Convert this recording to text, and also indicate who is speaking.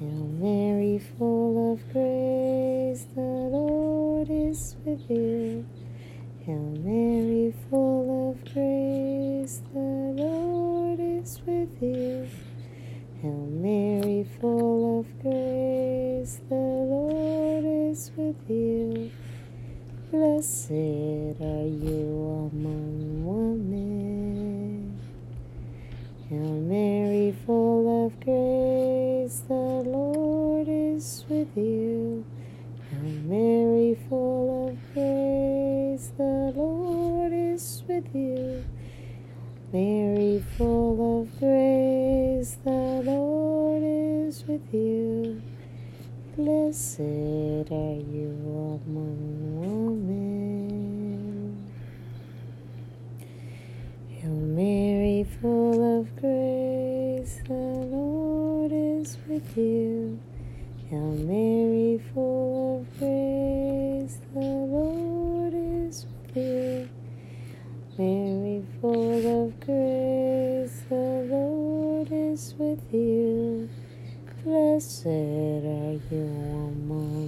Speaker 1: Hail Mary, full of grace, the Lord is with you. Hail Mary, full of grace, the Lord is with you. Hail Mary, full of grace, the Lord is with you. Blessed are you among women. Hail Mary, full of grace, is with you. Hail Mary, full of grace, the Lord is with you. Mary, full of grace, the Lord is with you. Blessed are you among women. Hail Mary, full of grace, the Lord is with you. Hail Mary, full of grace, the Lord is with you. Mary, full of grace, the Lord is with you. Blessed are you among.